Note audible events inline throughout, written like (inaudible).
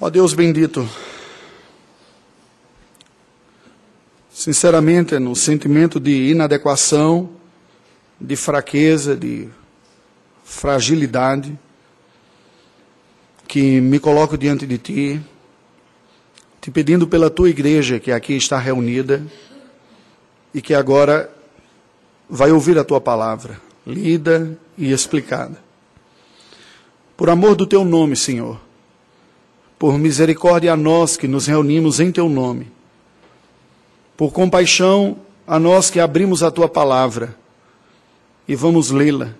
Ó Deus bendito, sinceramente, no sentimento de inadequação, de fraqueza, de fragilidade, que me coloco diante de Ti, te pedindo pela Tua igreja que aqui está reunida e que agora vai ouvir a Tua palavra, lida e explicada. Por amor do Teu nome, Senhor, por misericórdia a nós que nos reunimos em Teu nome, por compaixão a nós que abrimos a Tua palavra e vamos lê-la.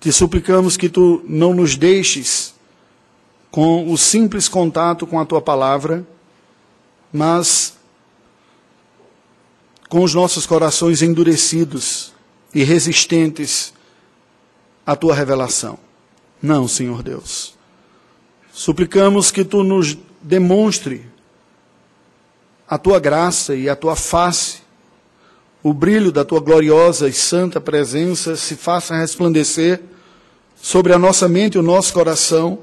Te suplicamos que Tu não nos deixes com o simples contato com a Tua palavra, mas com os nossos corações endurecidos e resistentes à Tua revelação. Não, Senhor Deus. Suplicamos que tu nos demonstre a tua graça e a tua face, o brilho da tua gloriosa e santa presença se faça resplandecer sobre a nossa mente e o nosso coração,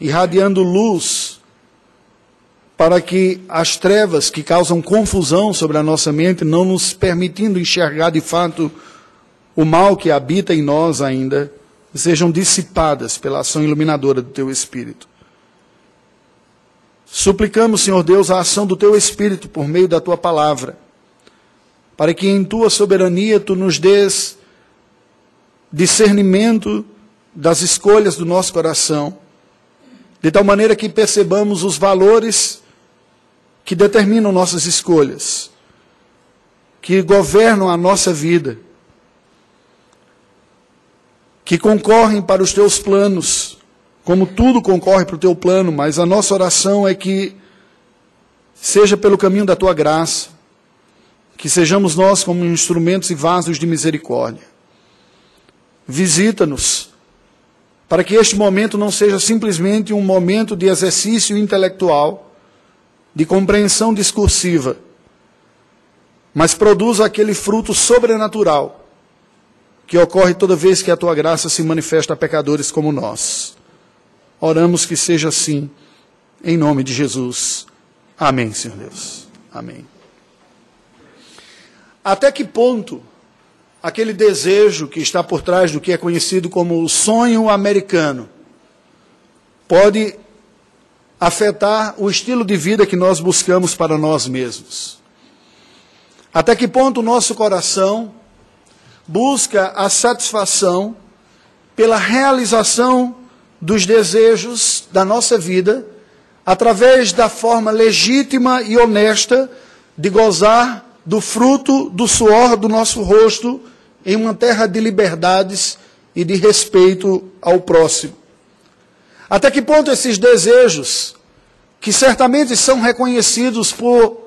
irradiando luz para que as trevas que causam confusão sobre a nossa mente, não nos permitindo enxergar de fato o mal que habita em nós ainda, sejam dissipadas pela ação iluminadora do teu Espírito. Suplicamos, Senhor Deus, a ação do teu Espírito por meio da tua palavra, para que em tua soberania tu nos des discernimento das escolhas do nosso coração, de tal maneira que percebamos os valores que determinam nossas escolhas, que governam a nossa vida que concorrem para os teus planos, como tudo concorre para o teu plano, mas a nossa oração é que seja pelo caminho da tua graça, que sejamos nós como instrumentos e vasos de misericórdia. Visita-nos, para que este momento não seja simplesmente um momento de exercício intelectual, de compreensão discursiva, mas produza aquele fruto sobrenatural que ocorre toda vez que a tua graça se manifesta a pecadores como nós. Oramos que seja assim, em nome de Jesus. Amém, Senhor Deus. Amém. Até que ponto aquele desejo que está por trás do que é conhecido como o sonho americano pode afetar o estilo de vida que nós buscamos para nós mesmos? Até que ponto o nosso coração busca a satisfação pela realização dos desejos da nossa vida, através da forma legítima e honesta de gozar do fruto do suor do nosso rosto em uma terra de liberdades e de respeito ao próximo. Até que ponto esses desejos, que certamente são reconhecidos por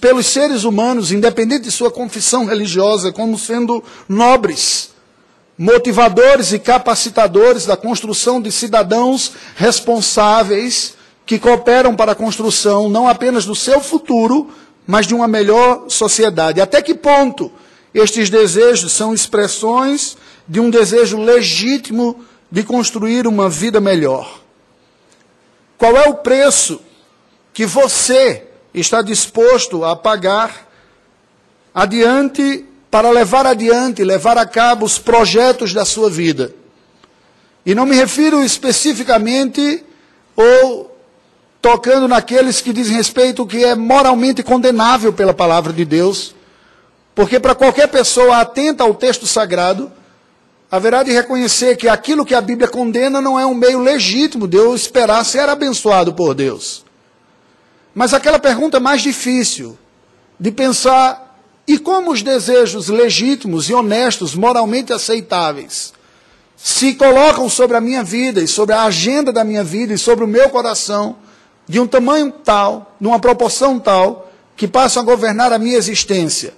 pelos seres humanos, independente de sua confissão religiosa, como sendo nobres, motivadores e capacitadores da construção de cidadãos responsáveis que cooperam para a construção não apenas do seu futuro, mas de uma melhor sociedade. Até que ponto estes desejos são expressões de um desejo legítimo de construir uma vida melhor? Qual é o preço que você está disposto a pagar adiante para levar adiante, levar a cabo os projetos da sua vida. E não me refiro especificamente ou tocando naqueles que dizem respeito que é moralmente condenável pela palavra de Deus, porque para qualquer pessoa atenta ao texto sagrado, haverá de reconhecer que aquilo que a Bíblia condena não é um meio legítimo de eu esperar ser abençoado por Deus. Mas aquela pergunta mais difícil de pensar: e como os desejos legítimos e honestos, moralmente aceitáveis, se colocam sobre a minha vida e sobre a agenda da minha vida e sobre o meu coração, de um tamanho tal, de uma proporção tal, que passam a governar a minha existência,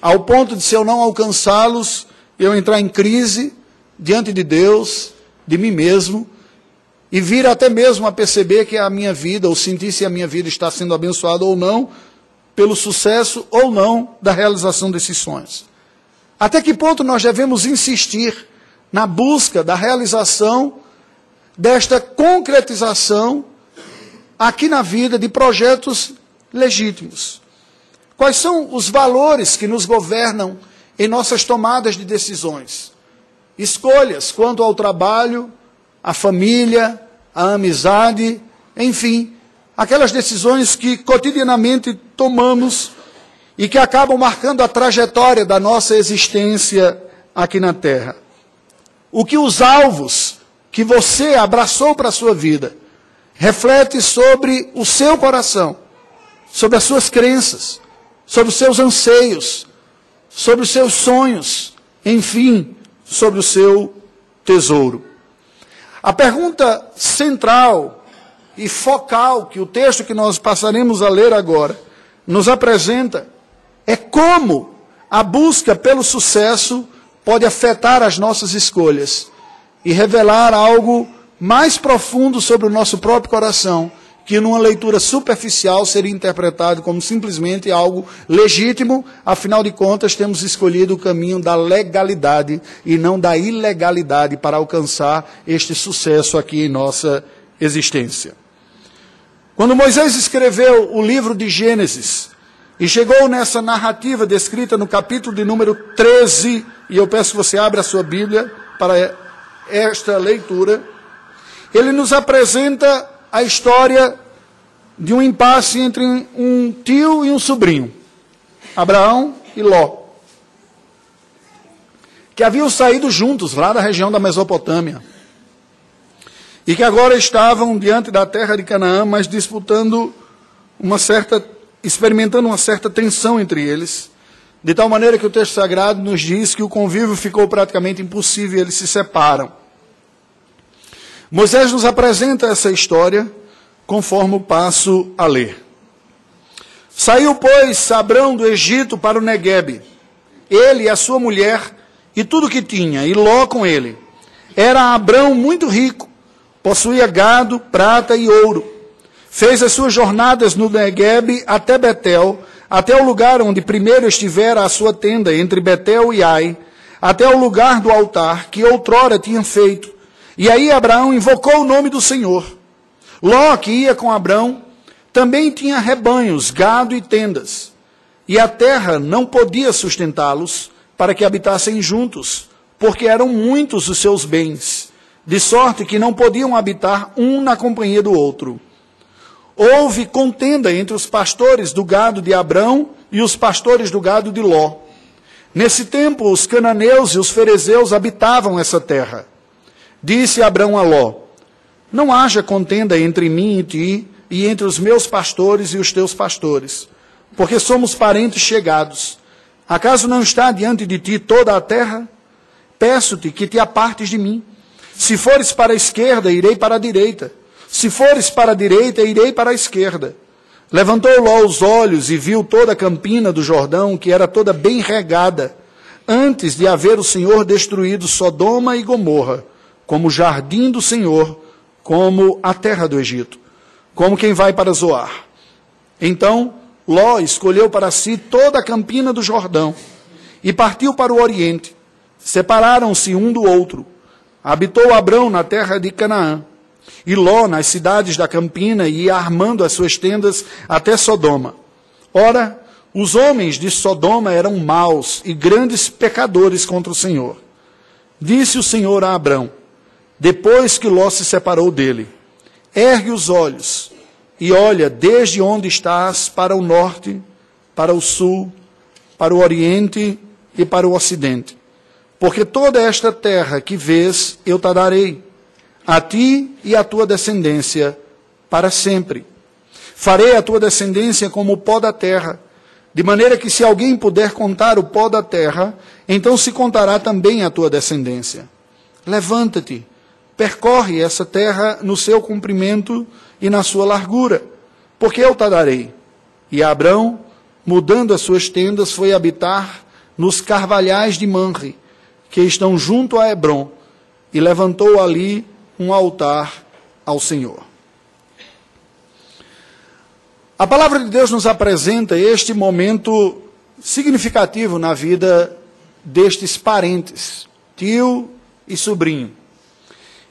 ao ponto de, se eu não alcançá-los, eu entrar em crise diante de Deus, de mim mesmo e vir até mesmo a perceber que a minha vida, ou sentir se a minha vida está sendo abençoada ou não, pelo sucesso ou não da realização desses sonhos. Até que ponto nós devemos insistir na busca da realização desta concretização aqui na vida de projetos legítimos. Quais são os valores que nos governam em nossas tomadas de decisões? Escolhas quanto ao trabalho, à família, à amizade, enfim, aquelas decisões que cotidianamente tomamos e que acabam marcando a trajetória da nossa existência aqui na Terra. O que os alvos que você abraçou para a sua vida reflete sobre o seu coração, sobre as suas crenças, sobre os seus anseios, sobre os seus sonhos, enfim, sobre o seu tesouro. A pergunta central e focal que o texto que nós passaremos a ler agora nos apresenta é como a busca pelo sucesso pode afetar as nossas escolhas e revelar algo mais profundo sobre o nosso próprio coração, que numa leitura superficial seria interpretado como simplesmente algo legítimo, afinal de contas, temos escolhido o caminho da legalidade e não da ilegalidade para alcançar este sucesso aqui em nossa existência. Quando Moisés escreveu o livro de Gênesis e chegou nessa narrativa descrita no capítulo de número 13, e eu peço que você abra a sua Bíblia para esta leitura, ele nos apresenta a história de um impasse entre um tio e um sobrinho, Abraão e Ló, que haviam saído juntos lá da região da Mesopotâmia e que agora estavam diante da terra de Canaã, mas disputando uma certa, experimentando uma certa tensão entre eles, de tal maneira que o texto sagrado nos diz que o convívio ficou praticamente impossível eles se separam. Moisés nos apresenta essa história conforme o passo a ler. Saiu, pois, Abrão do Egito para o Neguebe, ele e a sua mulher e tudo que tinha, e Ló com ele. Era Abrão muito rico, possuía gado, prata e ouro. Fez as suas jornadas no Neguebe até Betel, até o lugar onde primeiro estivera a sua tenda, entre Betel e Ai, até o lugar do altar que outrora tinha feito e aí Abraão invocou o nome do Senhor. Ló, que ia com Abraão, também tinha rebanhos, gado e tendas. E a terra não podia sustentá-los para que habitassem juntos, porque eram muitos os seus bens, de sorte que não podiam habitar um na companhia do outro. Houve contenda entre os pastores do gado de Abrão e os pastores do gado de Ló. Nesse tempo, os cananeus e os ferezeus habitavam essa terra. Disse Abraão a Ló: Não haja contenda entre mim e ti, e entre os meus pastores e os teus pastores, porque somos parentes chegados. Acaso não está diante de ti toda a terra? Peço-te que te apartes de mim. Se fores para a esquerda, irei para a direita. Se fores para a direita, irei para a esquerda. Levantou Ló os olhos e viu toda a campina do Jordão, que era toda bem regada, antes de haver o Senhor destruído Sodoma e Gomorra como o jardim do Senhor, como a terra do Egito, como quem vai para Zoar. Então, Ló escolheu para si toda a campina do Jordão e partiu para o oriente. Separaram-se um do outro. Habitou Abrão na terra de Canaã, e Ló nas cidades da campina e ia armando as suas tendas até Sodoma. Ora, os homens de Sodoma eram maus e grandes pecadores contra o Senhor. Disse o Senhor a Abrão: depois que Ló se separou dele. Ergue os olhos e olha desde onde estás para o norte, para o sul, para o oriente e para o ocidente. Porque toda esta terra que vês eu te darei, a ti e à tua descendência, para sempre. Farei a tua descendência como o pó da terra, de maneira que se alguém puder contar o pó da terra, então se contará também a tua descendência. Levanta-te percorre essa terra no seu comprimento e na sua largura, porque eu te darei. E Abrão, mudando as suas tendas, foi habitar nos carvalhais de Manre, que estão junto a Hebron, e levantou ali um altar ao Senhor. A palavra de Deus nos apresenta este momento significativo na vida destes parentes, tio e sobrinho.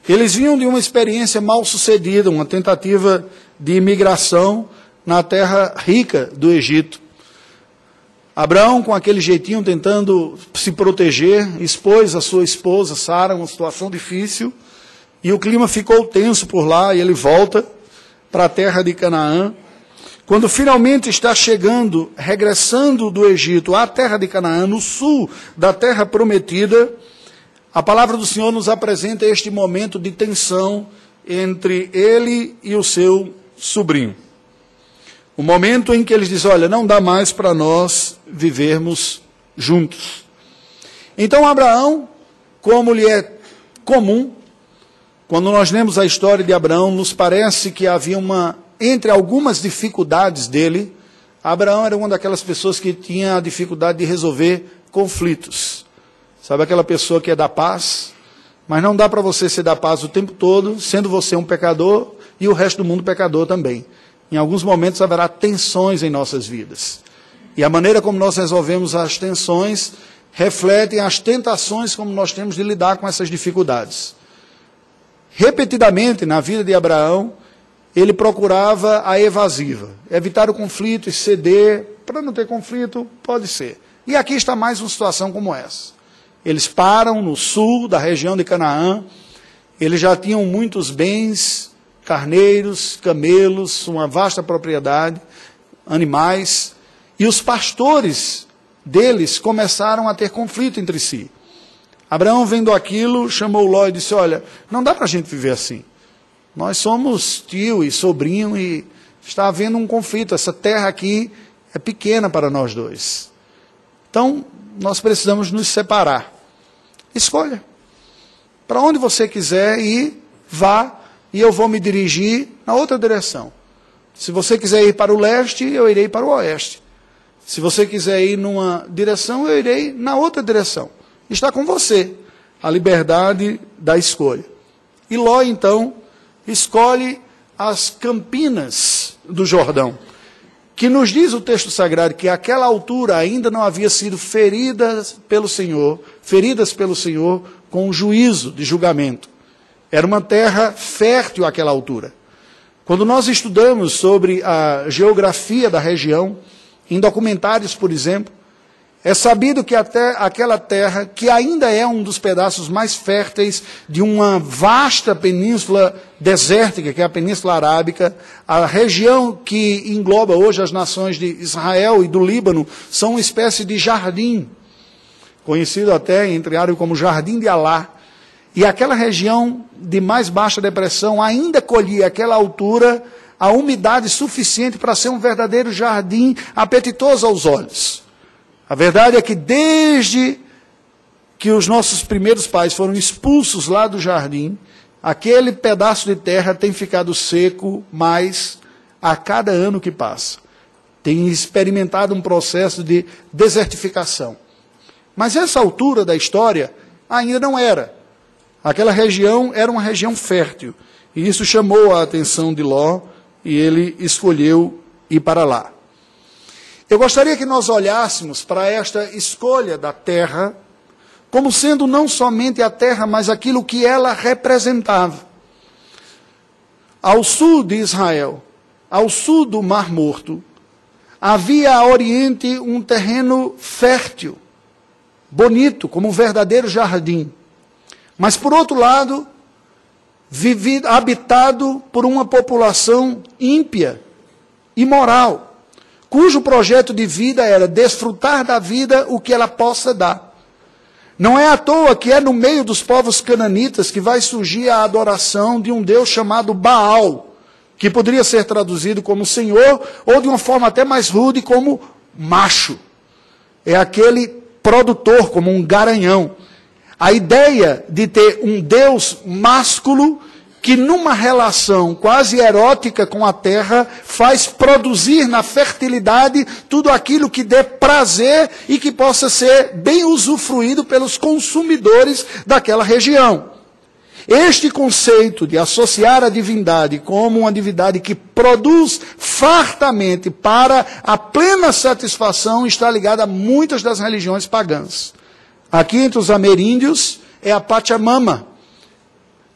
Eles vinham de uma experiência mal sucedida, uma tentativa de imigração na terra rica do Egito. Abraão, com aquele jeitinho, tentando se proteger, expôs a sua esposa, Sara, uma situação difícil, e o clima ficou tenso por lá, e ele volta para a terra de Canaã. Quando finalmente está chegando, regressando do Egito à terra de Canaã, no sul da terra prometida, a palavra do Senhor nos apresenta este momento de tensão entre ele e o seu sobrinho. O momento em que eles dizem: Olha, não dá mais para nós vivermos juntos. Então, Abraão, como lhe é comum, quando nós lemos a história de Abraão, nos parece que havia uma, entre algumas dificuldades dele, Abraão era uma daquelas pessoas que tinha a dificuldade de resolver conflitos. Sabe aquela pessoa que é da paz, mas não dá para você ser da paz o tempo todo, sendo você um pecador e o resto do mundo pecador também. Em alguns momentos haverá tensões em nossas vidas. E a maneira como nós resolvemos as tensões refletem as tentações como nós temos de lidar com essas dificuldades. Repetidamente na vida de Abraão, ele procurava a evasiva, evitar o conflito e ceder. Para não ter conflito, pode ser. E aqui está mais uma situação como essa. Eles param no sul da região de Canaã, eles já tinham muitos bens, carneiros, camelos, uma vasta propriedade, animais, e os pastores deles começaram a ter conflito entre si. Abraão, vendo aquilo, chamou Ló e disse: Olha, não dá para a gente viver assim. Nós somos tio e sobrinho e está havendo um conflito. Essa terra aqui é pequena para nós dois. Então, nós precisamos nos separar. Escolha. Para onde você quiser ir, vá e eu vou me dirigir na outra direção. Se você quiser ir para o leste, eu irei para o oeste. Se você quiser ir numa direção, eu irei na outra direção. Está com você a liberdade da escolha. E Ló, então, escolhe as campinas do Jordão, que nos diz o texto sagrado que àquela altura ainda não havia sido feridas pelo Senhor, feridas pelo Senhor com juízo de julgamento. Era uma terra fértil àquela altura. Quando nós estudamos sobre a geografia da região, em documentários, por exemplo, é sabido que até aquela terra, que ainda é um dos pedaços mais férteis de uma vasta península desértica, que é a Península Arábica, a região que engloba hoje as nações de Israel e do Líbano, são uma espécie de jardim, conhecido até entre árabe como Jardim de Alá. E aquela região de mais baixa depressão ainda colhia aquela altura a umidade suficiente para ser um verdadeiro jardim apetitoso aos olhos. A verdade é que desde que os nossos primeiros pais foram expulsos lá do jardim, aquele pedaço de terra tem ficado seco mais a cada ano que passa. Tem experimentado um processo de desertificação. Mas essa altura da história ainda não era. Aquela região era uma região fértil. E isso chamou a atenção de Ló e ele escolheu ir para lá. Eu gostaria que nós olhássemos para esta escolha da terra como sendo não somente a terra, mas aquilo que ela representava. Ao sul de Israel, ao sul do Mar Morto, havia a oriente um terreno fértil, bonito, como um verdadeiro jardim. Mas, por outro lado, vivido, habitado por uma população ímpia, imoral cujo projeto de vida era desfrutar da vida o que ela possa dar. Não é à toa que é no meio dos povos cananitas que vai surgir a adoração de um Deus chamado Baal, que poderia ser traduzido como Senhor, ou de uma forma até mais rude, como macho. É aquele produtor, como um garanhão. A ideia de ter um Deus másculo que numa relação quase erótica com a terra faz produzir na fertilidade tudo aquilo que dê prazer e que possa ser bem usufruído pelos consumidores daquela região. Este conceito de associar a divindade como uma divindade que produz fartamente para a plena satisfação está ligado a muitas das religiões pagãs. Aqui entre os ameríndios é a Pachamama,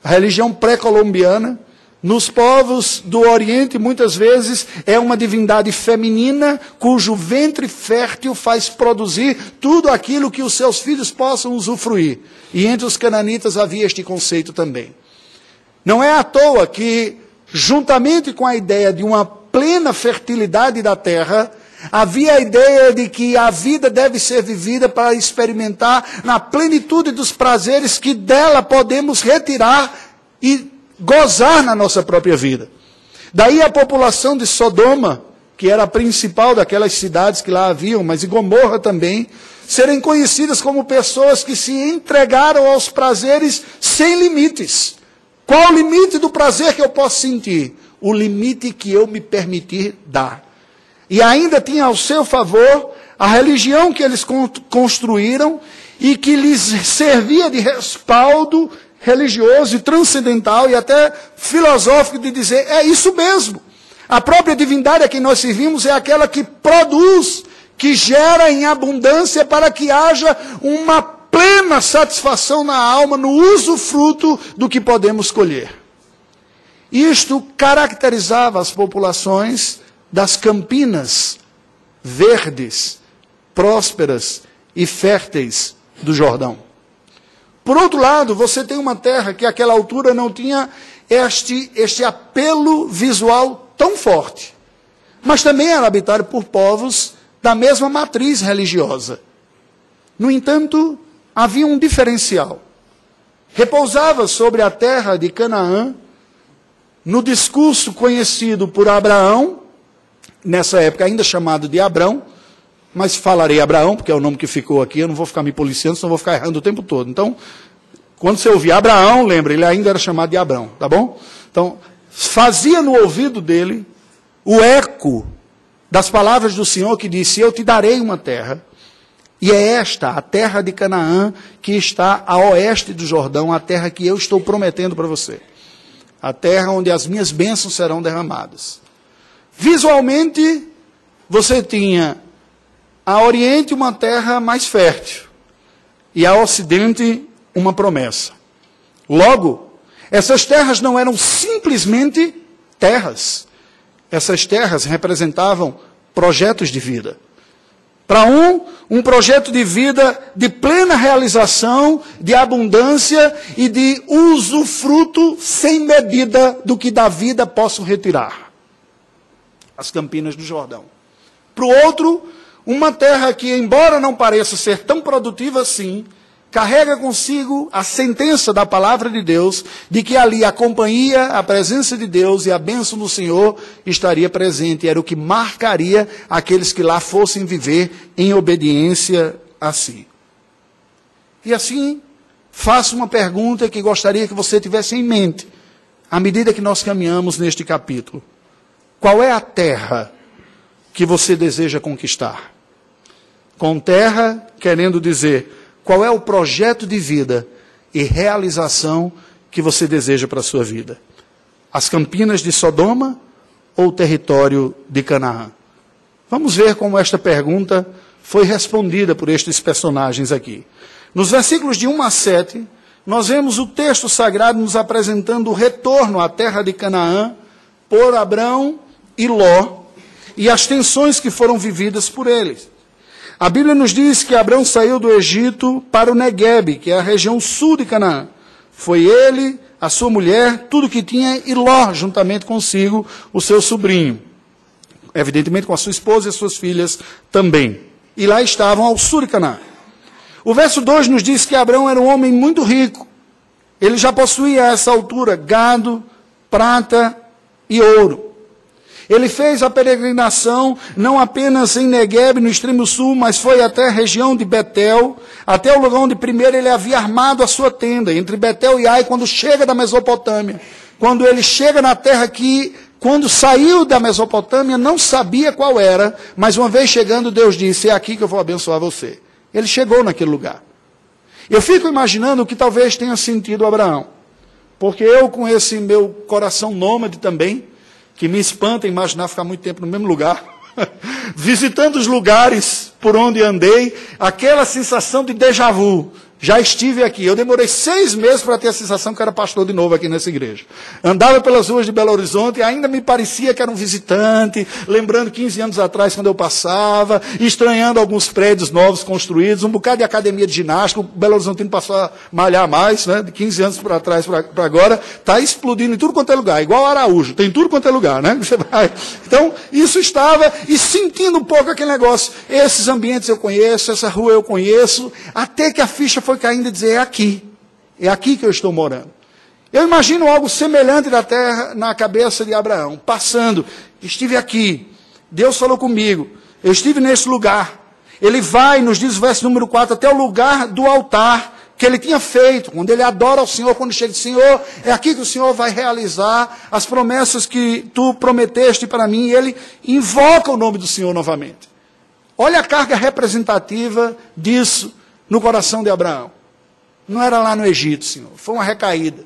a religião pré-colombiana, Nos povos do Oriente, muitas vezes, é uma divindade feminina cujo ventre fértil faz produzir tudo aquilo que os seus filhos possam usufruir. E entre os cananitas havia este conceito também. Não é à toa que, juntamente com a ideia de uma plena fertilidade da terra, havia a ideia de que a vida deve ser vivida para experimentar na plenitude dos prazeres que dela podemos retirar e gozar na nossa própria vida. Daí a população de Sodoma, que era a principal daquelas cidades que lá haviam, mas e Gomorra também, serem conhecidas como pessoas que se entregaram aos prazeres sem limites. Qual o limite do prazer que eu posso sentir? O limite que eu me permitir dar. E ainda tinha ao seu favor a religião que eles construíram e que lhes servia de respaldo religioso e transcendental e até filosófico de dizer: é isso mesmo. A própria divindade a quem nós servimos é aquela que produz, que gera em abundância para que haja uma plena satisfação na alma, no uso fruto do que podemos colher. Isto caracterizava as populações das campinas verdes, prósperas e férteis do Jordão. Por outro lado, você tem uma terra que àquela altura não tinha este, este apelo visual tão forte, mas também era habitada por povos da mesma matriz religiosa. No entanto, havia um diferencial. Repousava sobre a terra de Canaã, no discurso conhecido por Abraão, nessa época ainda chamado de Abrão, mas falarei Abraão, porque é o nome que ficou aqui, eu não vou ficar me policiando, senão vou ficar errando o tempo todo. Então, quando você ouvir Abraão, lembra, ele ainda era chamado de Abrão, tá bom? Então, fazia no ouvido dele o eco das palavras do Senhor que disse: Eu te darei uma terra. E é esta, a terra de Canaã, que está a oeste do Jordão, a terra que eu estou prometendo para você. A terra onde as minhas bênçãos serão derramadas. Visualmente, você tinha a Oriente uma terra mais fértil e a Ocidente uma promessa. Logo, essas terras não eram simplesmente terras. Essas terras representavam projetos de vida. Para um, um projeto de vida de plena realização, de abundância e de usufruto sem medida do que da vida posso retirar. As campinas do Jordão. Para o outro, uma terra que, embora não pareça ser tão produtiva assim, carrega consigo a sentença da palavra de Deus de que ali a companhia, a presença de Deus e a bênção do Senhor estaria presente. Era o que marcaria aqueles que lá fossem viver em obediência a si. E assim, faço uma pergunta que gostaria que você tivesse em mente, à medida que nós caminhamos neste capítulo. Qual é a terra que você deseja conquistar? com terra, querendo dizer qual é o projeto de vida e realização que você deseja para a sua vida. As campinas de Sodoma ou o território de Canaã? Vamos ver como esta pergunta foi respondida por estes personagens aqui. Nos versículos de 1 a 7, nós vemos o texto sagrado nos apresentando o retorno à terra de Canaã por Abrão e Ló e as tensões que foram vividas por eles. A Bíblia nos diz que Abraão saiu do Egito para o Negueb, que é a região sul de Canaã. Foi ele, a sua mulher, tudo que tinha, e Ló, juntamente consigo, o seu sobrinho. Evidentemente com a sua esposa e as suas filhas também. E lá estavam ao sul de Canaã. O verso 2 nos diz que Abraão era um homem muito rico. Ele já possuía a essa altura gado, prata e ouro. Ele fez a peregrinação não apenas em Negueb, no extremo sul, mas foi até a região de Betel, até o lugar onde primeiro ele havia armado a sua tenda, entre Betel e Ai, quando chega da Mesopotâmia. Quando ele chega na terra que, quando saiu da Mesopotâmia, não sabia qual era, mas uma vez chegando, Deus disse: É aqui que eu vou abençoar você. Ele chegou naquele lugar. Eu fico imaginando o que talvez tenha sentido Abraão, porque eu, com esse meu coração nômade também, que me espanta imaginar ficar muito tempo no mesmo lugar. (laughs) Visitando os lugares por onde andei, aquela sensação de déjà vu, já estive aqui. Eu demorei seis meses para ter a sensação que era pastor de novo aqui nessa igreja. Andava pelas ruas de Belo Horizonte e ainda me parecia que era um visitante, lembrando 15 anos atrás quando eu passava, estranhando alguns prédios novos construídos, um bocado de academia de ginástica. O Belo Horizontino passou a malhar mais, né? de 15 anos para trás para agora. Está explodindo em tudo quanto é lugar, igual Araújo, tem tudo quanto é lugar. Né? (laughs) Então, isso estava, e sentindo um pouco aquele negócio. Esses ambientes eu conheço, essa rua eu conheço, até que a ficha foi caindo e dizer: é aqui, é aqui que eu estou morando. Eu imagino algo semelhante da terra na cabeça de Abraão, passando, estive aqui, Deus falou comigo, eu estive nesse lugar. Ele vai, nos diz o verso número 4, até o lugar do altar que ele tinha feito, quando ele adora ao Senhor, quando chega, Senhor, é aqui que o Senhor vai realizar as promessas que tu prometeste para mim, e ele invoca o nome do Senhor novamente. Olha a carga representativa disso no coração de Abraão. Não era lá no Egito, Senhor. Foi uma recaída.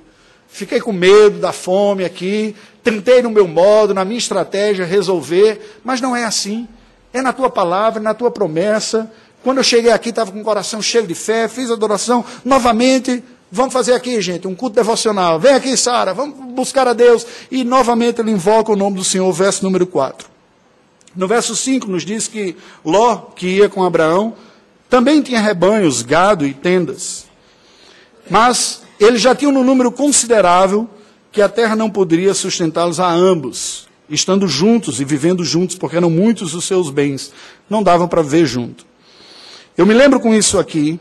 Fiquei com medo da fome aqui. Tentei no meu modo, na minha estratégia, resolver. Mas não é assim. É na tua palavra, na tua promessa. Quando eu cheguei aqui, estava com o coração cheio de fé. Fiz adoração novamente. Vamos fazer aqui, gente, um culto devocional. Vem aqui, Sara, vamos buscar a Deus. E novamente ele invoca o nome do Senhor, verso número 4. No verso 5 nos diz que Ló, que ia com Abraão, também tinha rebanhos, gado e tendas. Mas eles já tinham um número considerável que a terra não poderia sustentá-los a ambos, estando juntos e vivendo juntos, porque eram muitos os seus bens, não davam para viver junto. Eu me lembro com isso aqui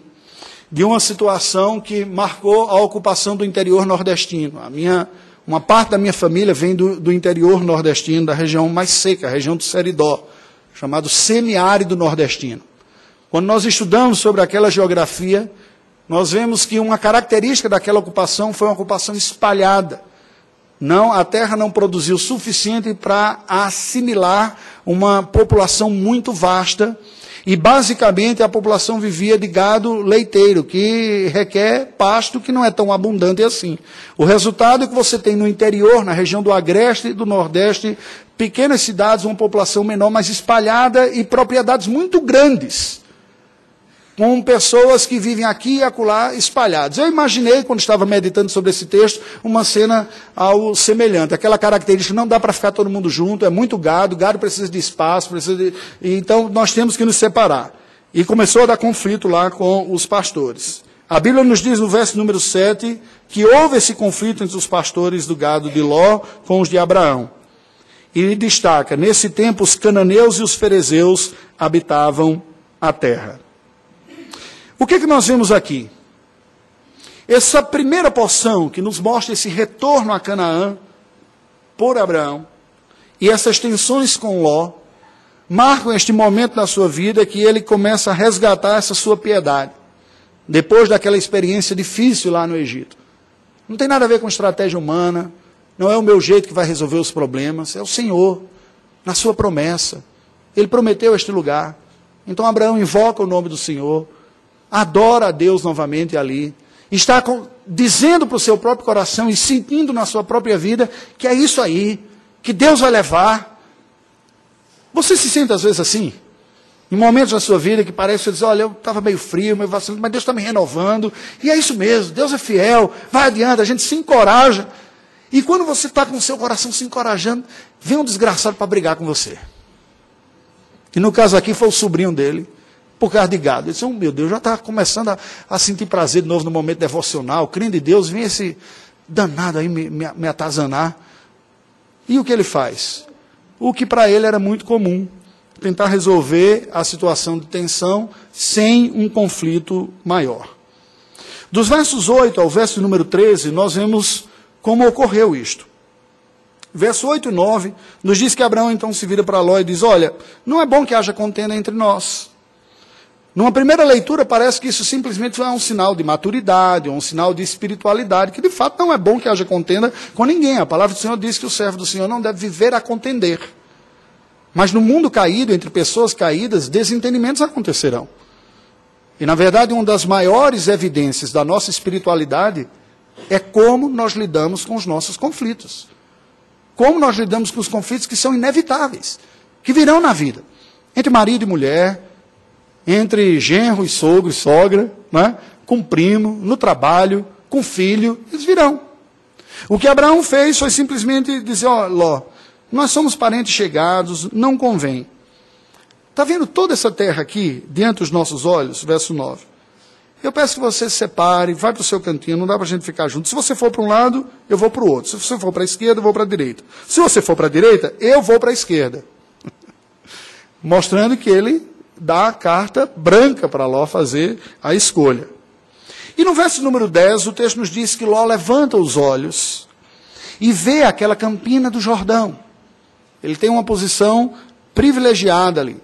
de uma situação que marcou a ocupação do interior nordestino. A minha, uma parte da minha família vem do, do interior nordestino, da região mais seca, a região do Seridó, chamado semiárido nordestino. Quando nós estudamos sobre aquela geografia, nós vemos que uma característica daquela ocupação foi uma ocupação espalhada. Não, a terra não produziu o suficiente para assimilar uma população muito vasta. E basicamente a população vivia de gado leiteiro, que requer pasto que não é tão abundante assim. O resultado é que você tem no interior, na região do agreste e do nordeste, pequenas cidades, uma população menor, mas espalhada e propriedades muito grandes com pessoas que vivem aqui e acolá espalhadas. Eu imaginei, quando estava meditando sobre esse texto, uma cena ao semelhante. Aquela característica, não dá para ficar todo mundo junto, é muito gado, gado precisa de espaço, precisa de... então nós temos que nos separar. E começou a dar conflito lá com os pastores. A Bíblia nos diz no verso número 7 que houve esse conflito entre os pastores do gado de Ló com os de Abraão. E destaca: nesse tempo os cananeus e os ferezeus habitavam a terra. O que, é que nós vemos aqui? Essa primeira porção que nos mostra esse retorno a Canaã por Abraão e essas tensões com Ló marcam este momento na sua vida que ele começa a resgatar essa sua piedade depois daquela experiência difícil lá no Egito. Não tem nada a ver com estratégia humana, não é o meu jeito que vai resolver os problemas, é o Senhor, na sua promessa. Ele prometeu este lugar. Então Abraão invoca o nome do Senhor adora a Deus novamente ali, está com, dizendo para o seu próprio coração e sentindo na sua própria vida que é isso aí, que Deus vai levar. Você se sente às vezes assim? Em momentos da sua vida que parece que você diz, olha, eu estava meio frio, meio vacilante, mas Deus está me renovando. E é isso mesmo, Deus é fiel, vai adiante, a gente se encoraja. E quando você está com o seu coração se encorajando, vem um desgraçado para brigar com você. E no caso aqui foi o sobrinho dele por causa de gado. Ele disse, oh, meu Deus, já está começando a, a, sentir prazer de novo no momento devocional, crendo em Deus, vem esse danado aí me, me, me atazanar. E o que ele faz? O que para ele era muito comum, tentar resolver a situação de tensão sem um conflito maior. Dos versos 8 ao verso número 13, nós vemos como ocorreu isto. Verso 8 e 9 nos diz que Abraão então se vira para Ló e diz: Olha, não é bom que haja contenda entre nós. Numa primeira leitura, parece que isso simplesmente é um sinal de maturidade, um sinal de espiritualidade, que de fato não é bom que haja contenda com ninguém. A palavra do Senhor diz que o servo do Senhor não deve viver a contender. Mas no mundo caído, entre pessoas caídas, desentendimentos acontecerão. E na verdade, uma das maiores evidências da nossa espiritualidade é como nós lidamos com os nossos conflitos. Como nós lidamos com os conflitos que são inevitáveis, que virão na vida. Entre marido e mulher, entre genro e sogro e sogra, né? com primo, no trabalho, com filho, eles virão. O que Abraão fez foi simplesmente dizer: Ó, Ló, nós somos parentes chegados, não convém. Está vendo toda essa terra aqui, diante dos nossos olhos? Verso 9. Eu peço que você se separe, vai para o seu cantinho, não dá para a gente ficar junto. Se você for para um lado, eu vou para o outro. Se você for para a esquerda, eu vou para a direita. Se você for para a direita, eu vou para a esquerda. (laughs) Mostrando que ele dá a carta branca para Ló fazer a escolha. E no verso número 10, o texto nos diz que Ló levanta os olhos e vê aquela campina do Jordão. Ele tem uma posição privilegiada ali.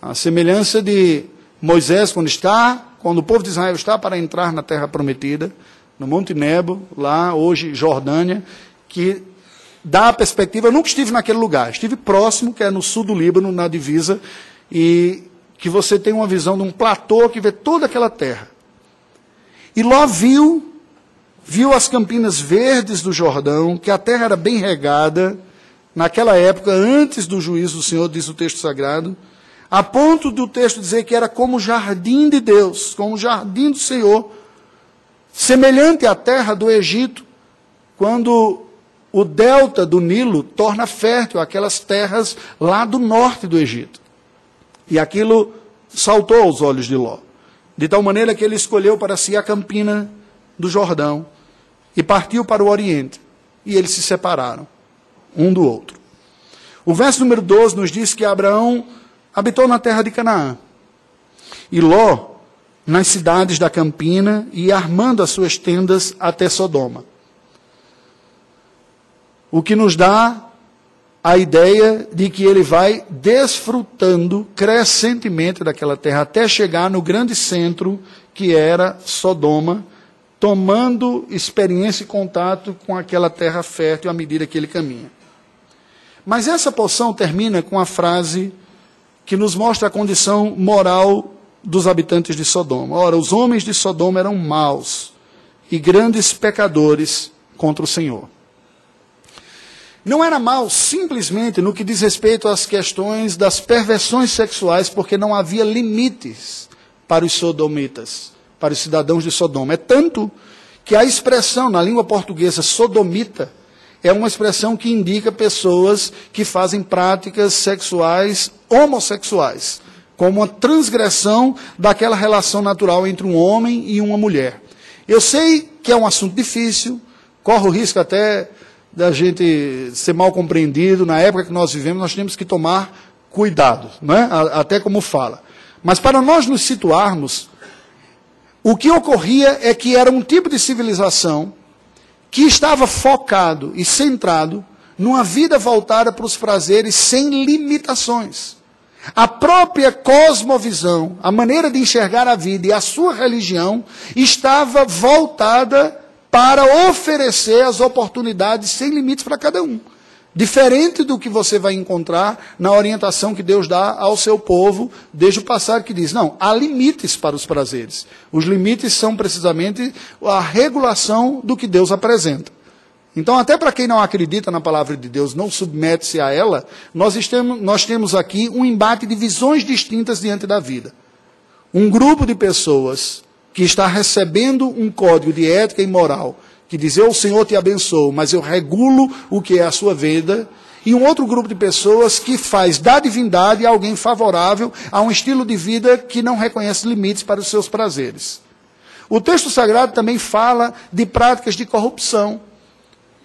A semelhança de Moisés, quando está, quando o povo de Israel está para entrar na terra prometida, no Monte Nebo, lá hoje Jordânia, que dá a perspectiva, eu nunca estive naquele lugar, estive próximo, que é no sul do Líbano, na divisa, e que você tem uma visão de um platô que vê toda aquela terra. E Ló viu, viu as campinas verdes do Jordão, que a terra era bem regada, naquela época, antes do juízo do Senhor, diz o texto sagrado, a ponto do texto dizer que era como o jardim de Deus, como o jardim do Senhor, semelhante à terra do Egito, quando o delta do Nilo torna fértil aquelas terras lá do norte do Egito. E aquilo saltou aos olhos de Ló, de tal maneira que ele escolheu para si a campina do Jordão e partiu para o Oriente. E eles se separaram, um do outro. O verso número 12 nos diz que Abraão habitou na terra de Canaã. E Ló, nas cidades da campina, e armando as suas tendas até Sodoma. O que nos dá a ideia de que ele vai desfrutando crescentemente daquela terra, até chegar no grande centro que era Sodoma, tomando experiência e contato com aquela terra fértil à medida que ele caminha. Mas essa porção termina com a frase que nos mostra a condição moral dos habitantes de Sodoma. Ora, os homens de Sodoma eram maus e grandes pecadores contra o Senhor. Não era mal simplesmente no que diz respeito às questões das perversões sexuais, porque não havia limites para os sodomitas, para os cidadãos de Sodoma. É tanto que a expressão na língua portuguesa sodomita é uma expressão que indica pessoas que fazem práticas sexuais homossexuais, como uma transgressão daquela relação natural entre um homem e uma mulher. Eu sei que é um assunto difícil, corre o risco até da gente ser mal compreendido. Na época que nós vivemos, nós temos que tomar cuidado, né? até como fala. Mas para nós nos situarmos, o que ocorria é que era um tipo de civilização que estava focado e centrado numa vida voltada para os prazeres sem limitações. A própria cosmovisão, a maneira de enxergar a vida e a sua religião estava voltada para oferecer as oportunidades sem limites para cada um. Diferente do que você vai encontrar na orientação que Deus dá ao seu povo desde o passado, que diz: não, há limites para os prazeres. Os limites são precisamente a regulação do que Deus apresenta. Então, até para quem não acredita na palavra de Deus, não submete-se a ela, nós, nós temos aqui um embate de visões distintas diante da vida. Um grupo de pessoas que está recebendo um código de ética e moral que diz: Eu, o Senhor, te abençoo, mas eu regulo o que é a sua vida. E um outro grupo de pessoas que faz da divindade alguém favorável a um estilo de vida que não reconhece limites para os seus prazeres. O texto sagrado também fala de práticas de corrupção,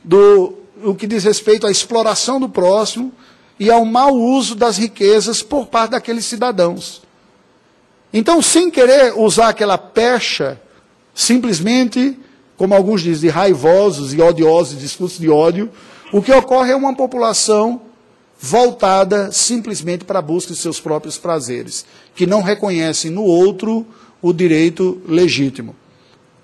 do o que diz respeito à exploração do próximo e ao mau uso das riquezas por parte daqueles cidadãos. Então, sem querer usar aquela pecha, simplesmente como alguns dizem, de raivosos e odiosos, discursos de ódio, o que ocorre é uma população voltada simplesmente para a busca de seus próprios prazeres, que não reconhecem no outro o direito legítimo.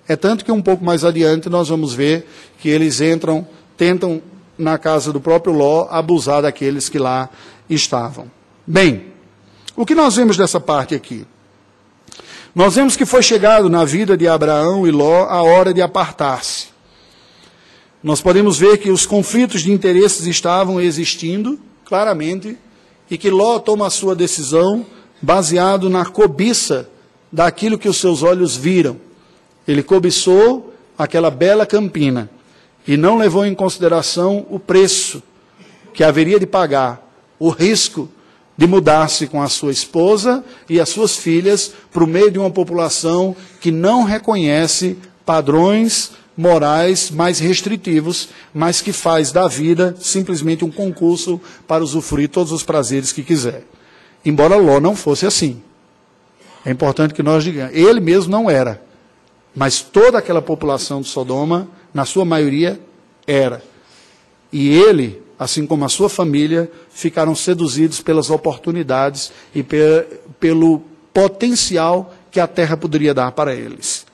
É tanto que um pouco mais adiante nós vamos ver que eles entram, tentam na casa do próprio Ló abusar daqueles que lá estavam. Bem, o que nós vemos dessa parte aqui? Nós vemos que foi chegado na vida de Abraão e Ló a hora de apartar-se. Nós podemos ver que os conflitos de interesses estavam existindo, claramente, e que Ló toma a sua decisão baseado na cobiça daquilo que os seus olhos viram. Ele cobiçou aquela bela campina e não levou em consideração o preço que haveria de pagar, o risco de mudar-se com a sua esposa e as suas filhas para o meio de uma população que não reconhece padrões morais mais restritivos, mas que faz da vida simplesmente um concurso para usufruir todos os prazeres que quiser. Embora Ló não fosse assim. É importante que nós digamos, ele mesmo não era, mas toda aquela população de Sodoma, na sua maioria, era. E ele assim como a sua família, ficaram seduzidos pelas oportunidades e pe pelo potencial que a terra poderia dar para eles.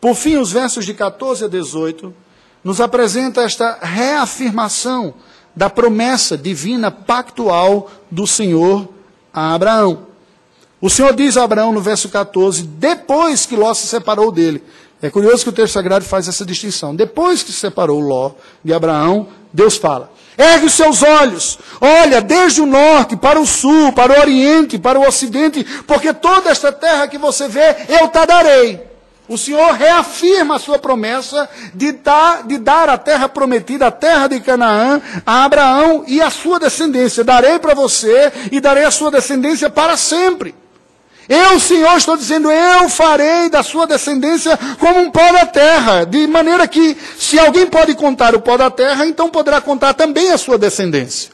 Por fim, os versos de 14 a 18 nos apresenta esta reafirmação da promessa divina pactual do Senhor a Abraão. O Senhor diz a Abraão no verso 14, depois que Ló se separou dele. É curioso que o texto sagrado faz essa distinção. Depois que se separou Ló de Abraão, Deus fala: Ergue os seus olhos, olha desde o norte para o sul, para o oriente, para o ocidente, porque toda esta terra que você vê, eu te darei. O Senhor reafirma a sua promessa de dar, de dar a terra prometida, a terra de Canaã, a Abraão e a sua descendência. Darei para você e darei a sua descendência para sempre. Eu, Senhor, estou dizendo, eu farei da sua descendência como um pó da terra, de maneira que, se alguém pode contar o pó da terra, então poderá contar também a sua descendência.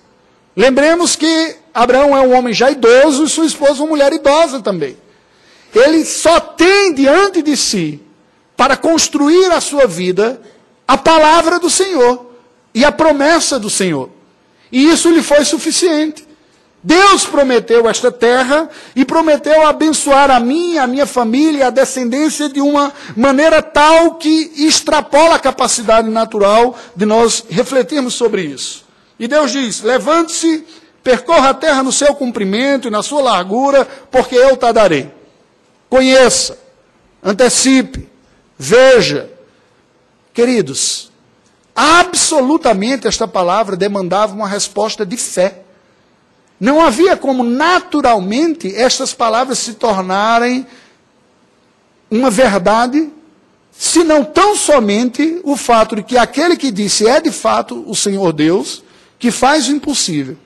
Lembremos que Abraão é um homem já idoso e sua esposa uma mulher idosa também. Ele só tem diante de si, para construir a sua vida, a palavra do Senhor e a promessa do Senhor. E isso lhe foi suficiente. Deus prometeu esta terra e prometeu abençoar a mim, a minha família a descendência de uma maneira tal que extrapola a capacidade natural de nós refletirmos sobre isso. E Deus diz: levante-se, percorra a terra no seu comprimento e na sua largura, porque eu te darei. Conheça, antecipe, veja. Queridos, absolutamente esta palavra demandava uma resposta de fé. Não havia como naturalmente estas palavras se tornarem uma verdade, se não tão somente o fato de que aquele que disse é de fato o Senhor Deus, que faz o impossível.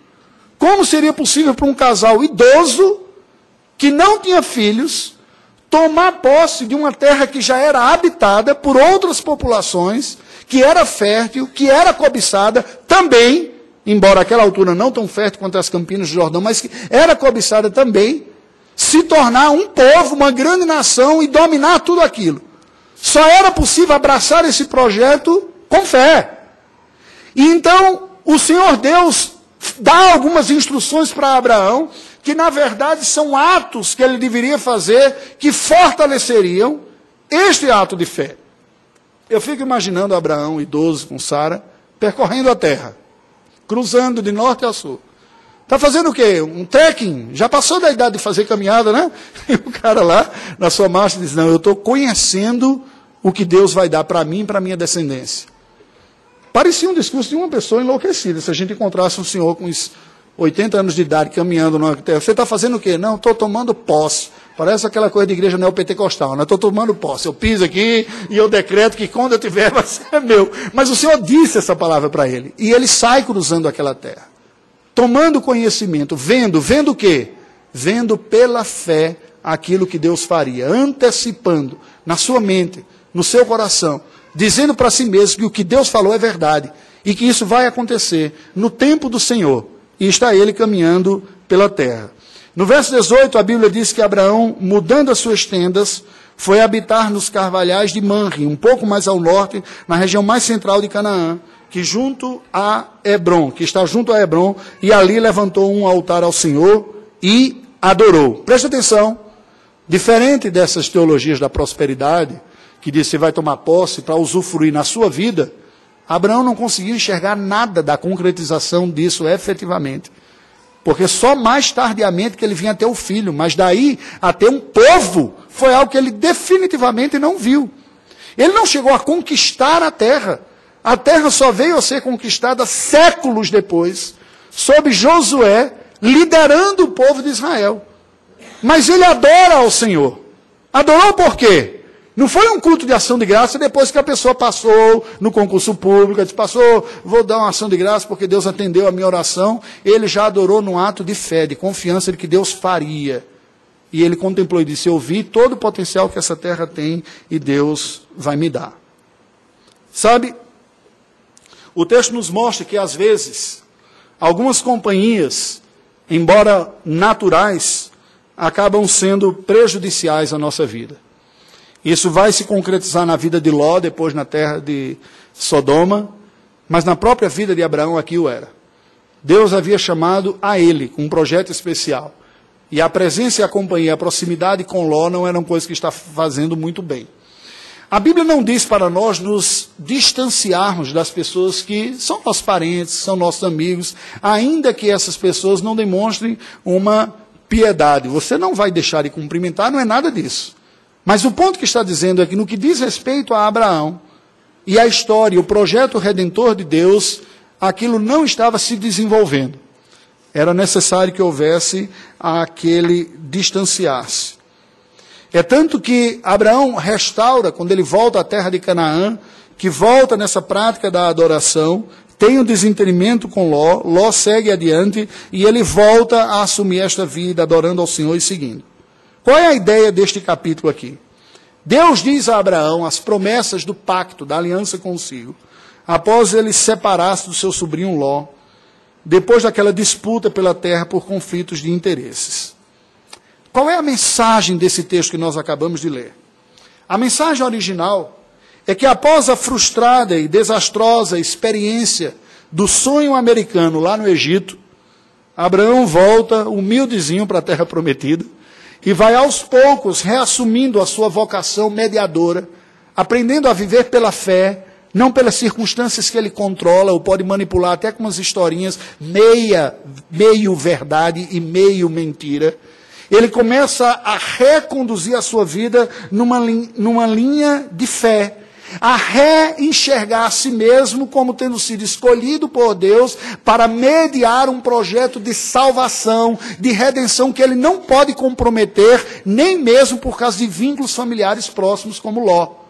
Como seria possível para um casal idoso, que não tinha filhos, tomar posse de uma terra que já era habitada por outras populações, que era fértil, que era cobiçada, também embora aquela altura não tão fértil quanto as Campinas do Jordão, mas que era cobiçada também, se tornar um povo, uma grande nação e dominar tudo aquilo. Só era possível abraçar esse projeto com fé. E então o Senhor Deus dá algumas instruções para Abraão, que na verdade são atos que ele deveria fazer que fortaleceriam este ato de fé. Eu fico imaginando Abraão, idoso, com Sara, percorrendo a terra cruzando de norte a sul. Está fazendo o quê? Um trekking? Já passou da idade de fazer caminhada, né? (laughs) E o cara lá, na sua marcha, diz: Não, eu estou conhecendo o que Deus vai dar para mim e para minha descendência. Parecia um discurso de uma pessoa enlouquecida. Se a gente encontrasse um senhor com 80 anos de idade caminhando numa terra, você está fazendo o quê? Não, estou tomando posse. Parece aquela coisa de igreja neopentecostal, né? Estou tomando posse. Eu piso aqui e eu decreto que quando eu tiver (laughs) vai ser meu. Mas o Senhor disse essa palavra para ele. E ele sai cruzando aquela terra. Tomando conhecimento, vendo, vendo o quê? Vendo pela fé aquilo que Deus faria, antecipando na sua mente, no seu coração, dizendo para si mesmo que o que Deus falou é verdade e que isso vai acontecer no tempo do Senhor. E está ele caminhando pela terra. No verso 18, a Bíblia diz que Abraão, mudando as suas tendas, foi habitar nos carvalhais de Manre, um pouco mais ao norte, na região mais central de Canaã, que junto a Hebron, que está junto a Hebron, e ali levantou um altar ao Senhor e adorou. Preste atenção, diferente dessas teologias da prosperidade, que diz que você vai tomar posse para usufruir na sua vida, Abraão não conseguiu enxergar nada da concretização disso efetivamente. Porque só mais tardiamente que ele vinha ter o filho, mas daí a ter um povo foi algo que ele definitivamente não viu. Ele não chegou a conquistar a terra. A terra só veio a ser conquistada séculos depois, sob Josué liderando o povo de Israel. Mas ele adora ao Senhor. Adorou por quê? Não foi um culto de ação de graça depois que a pessoa passou no concurso público, disse, passou, vou dar uma ação de graça porque Deus atendeu a minha oração. Ele já adorou num ato de fé, de confiança de que Deus faria. E ele contemplou e disse: Eu vi todo o potencial que essa terra tem e Deus vai me dar. Sabe, o texto nos mostra que às vezes algumas companhias, embora naturais, acabam sendo prejudiciais à nossa vida. Isso vai se concretizar na vida de Ló, depois na terra de Sodoma, mas na própria vida de Abraão aqui o era. Deus havia chamado a ele com um projeto especial. E a presença e a companhia, a proximidade com Ló não eram coisas que está fazendo muito bem. A Bíblia não diz para nós nos distanciarmos das pessoas que são nossos parentes, são nossos amigos, ainda que essas pessoas não demonstrem uma piedade. Você não vai deixar de cumprimentar, não é nada disso. Mas o ponto que está dizendo é que no que diz respeito a Abraão e a história, o projeto redentor de Deus, aquilo não estava se desenvolvendo. Era necessário que houvesse aquele distanciar-se. É tanto que Abraão restaura, quando ele volta à terra de Canaã, que volta nessa prática da adoração, tem um desentendimento com Ló, Ló segue adiante e ele volta a assumir esta vida, adorando ao Senhor e seguindo. Qual é a ideia deste capítulo aqui? Deus diz a Abraão as promessas do pacto, da aliança consigo, após ele separar-se do seu sobrinho Ló, depois daquela disputa pela terra por conflitos de interesses. Qual é a mensagem desse texto que nós acabamos de ler? A mensagem original é que após a frustrada e desastrosa experiência do sonho americano lá no Egito, Abraão volta humildezinho para a terra prometida e vai aos poucos reassumindo a sua vocação mediadora, aprendendo a viver pela fé, não pelas circunstâncias que ele controla ou pode manipular até com umas historinhas meia, meio verdade e meio mentira. Ele começa a reconduzir a sua vida numa, numa linha de fé, a reenxergar a si mesmo como tendo sido escolhido por Deus para mediar um projeto de salvação, de redenção que ele não pode comprometer, nem mesmo por causa de vínculos familiares próximos como Ló.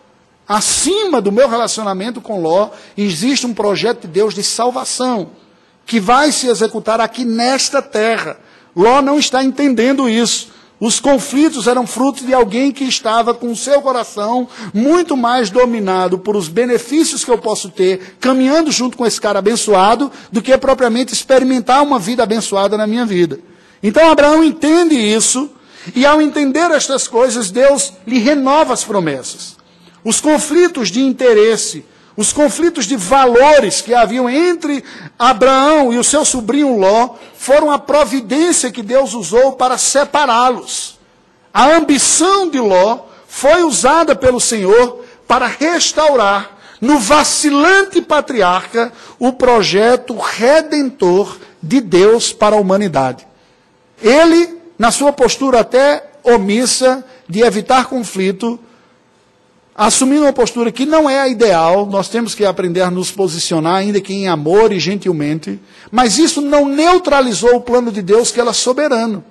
Acima do meu relacionamento com Ló, existe um projeto de Deus de salvação, que vai se executar aqui nesta terra. Ló não está entendendo isso. Os conflitos eram fruto de alguém que estava com o seu coração muito mais dominado por os benefícios que eu posso ter caminhando junto com esse cara abençoado do que propriamente experimentar uma vida abençoada na minha vida. Então Abraão entende isso e ao entender estas coisas, Deus lhe renova as promessas. Os conflitos de interesse, os conflitos de valores que haviam entre Abraão e o seu sobrinho Ló foram a providência que Deus usou para separá-los. A ambição de Ló foi usada pelo Senhor para restaurar no vacilante patriarca o projeto redentor de Deus para a humanidade. Ele, na sua postura até omissa de evitar conflito, assumindo uma postura que não é a ideal, nós temos que aprender a nos posicionar, ainda que em amor e gentilmente, mas isso não neutralizou o plano de Deus, que era soberano.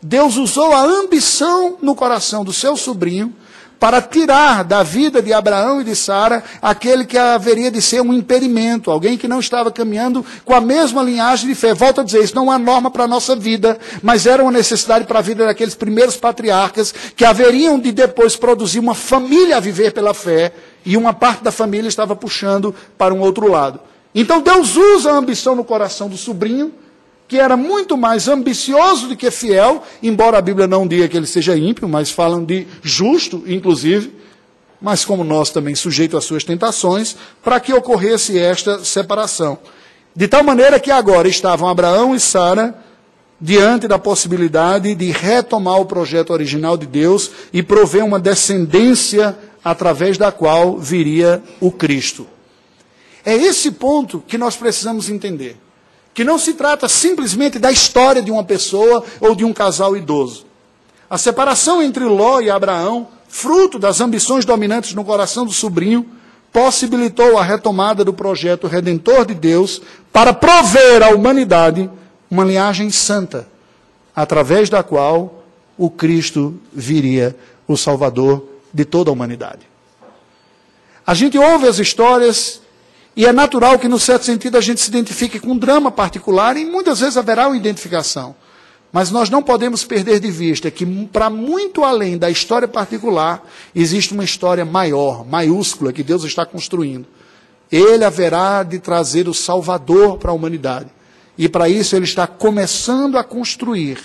Deus usou a ambição no coração do seu sobrinho para tirar da vida de Abraão e de Sara aquele que haveria de ser um impedimento, alguém que não estava caminhando com a mesma linhagem de fé. Volto a dizer, isso não é uma norma para a nossa vida, mas era uma necessidade para a vida daqueles primeiros patriarcas que haveriam de depois produzir uma família a viver pela fé, e uma parte da família estava puxando para um outro lado. Então Deus usa a ambição no coração do sobrinho que era muito mais ambicioso do que fiel, embora a Bíblia não diga que ele seja ímpio, mas falam de justo, inclusive, mas como nós também sujeito às suas tentações, para que ocorresse esta separação. De tal maneira que agora estavam Abraão e Sara diante da possibilidade de retomar o projeto original de Deus e prover uma descendência através da qual viria o Cristo. É esse ponto que nós precisamos entender que não se trata simplesmente da história de uma pessoa ou de um casal idoso. A separação entre Ló e Abraão, fruto das ambições dominantes no coração do sobrinho, possibilitou a retomada do projeto redentor de Deus para prover à humanidade uma linhagem santa, através da qual o Cristo viria, o Salvador de toda a humanidade. A gente ouve as histórias e é natural que, no certo sentido, a gente se identifique com um drama particular e muitas vezes haverá uma identificação. Mas nós não podemos perder de vista que, para muito além da história particular, existe uma história maior, maiúscula, que Deus está construindo. Ele haverá de trazer o Salvador para a humanidade. E para isso ele está começando a construir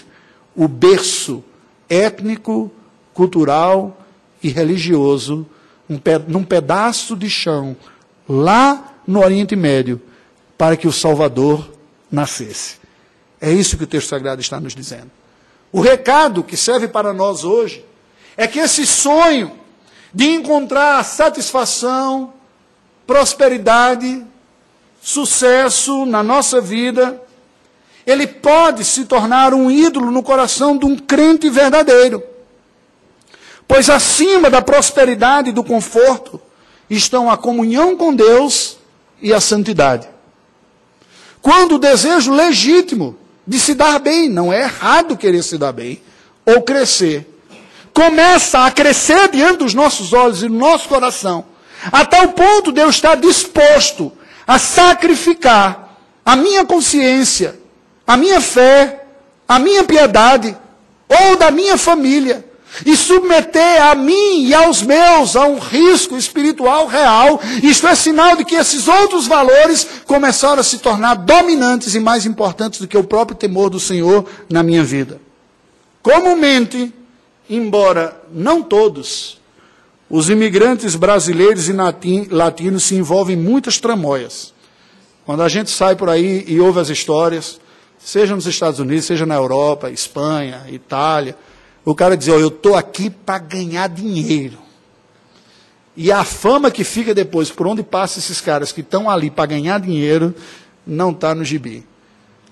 o berço étnico, cultural e religioso um num pedaço de chão lá no Oriente Médio para que o Salvador nascesse. É isso que o texto sagrado está nos dizendo. O recado que serve para nós hoje é que esse sonho de encontrar satisfação, prosperidade, sucesso na nossa vida, ele pode se tornar um ídolo no coração de um crente verdadeiro. Pois acima da prosperidade e do conforto estão a comunhão com Deus e a santidade. Quando o desejo legítimo de se dar bem, não é errado querer se dar bem, ou crescer, começa a crescer diante dos nossos olhos e do nosso coração, a tal ponto de eu estar disposto a sacrificar a minha consciência, a minha fé, a minha piedade, ou da minha família, e submeter a mim e aos meus a um risco espiritual real, isto é sinal de que esses outros valores começaram a se tornar dominantes e mais importantes do que o próprio temor do Senhor na minha vida. Comumente, embora não todos, os imigrantes brasileiros e latinos se envolvem em muitas tramóias. Quando a gente sai por aí e ouve as histórias, seja nos Estados Unidos, seja na Europa, Espanha, Itália, o cara dizia, oh, eu estou aqui para ganhar dinheiro. E a fama que fica depois, por onde passam esses caras que estão ali para ganhar dinheiro, não está no gibi.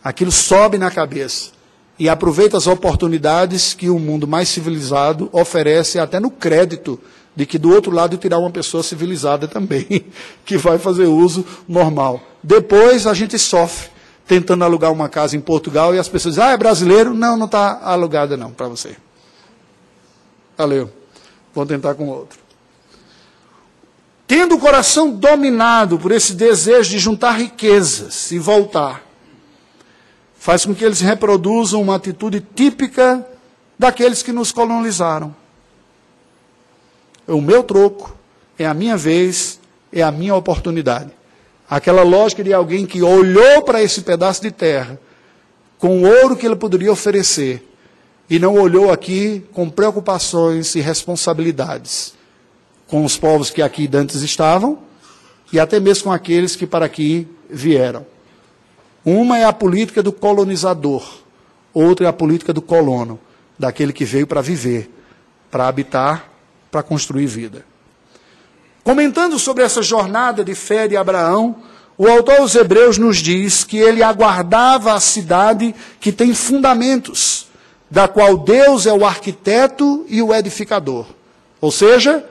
Aquilo sobe na cabeça. E aproveita as oportunidades que o mundo mais civilizado oferece, até no crédito, de que do outro lado tirar uma pessoa civilizada também, (laughs) que vai fazer uso normal. Depois a gente sofre, tentando alugar uma casa em Portugal e as pessoas dizem, ah, é brasileiro? Não, não está alugada não, para você. Valeu. Vou tentar com outro. Tendo o coração dominado por esse desejo de juntar riquezas e voltar, faz com que eles reproduzam uma atitude típica daqueles que nos colonizaram. É o meu troco, é a minha vez, é a minha oportunidade. Aquela lógica de alguém que olhou para esse pedaço de terra com o ouro que ele poderia oferecer e não olhou aqui com preocupações e responsabilidades com os povos que aqui dantes estavam e até mesmo com aqueles que para aqui vieram. Uma é a política do colonizador, outra é a política do colono, daquele que veio para viver, para habitar, para construir vida. Comentando sobre essa jornada de fé de Abraão, o autor aos Hebreus nos diz que ele aguardava a cidade que tem fundamentos da qual Deus é o arquiteto e o edificador. Ou seja,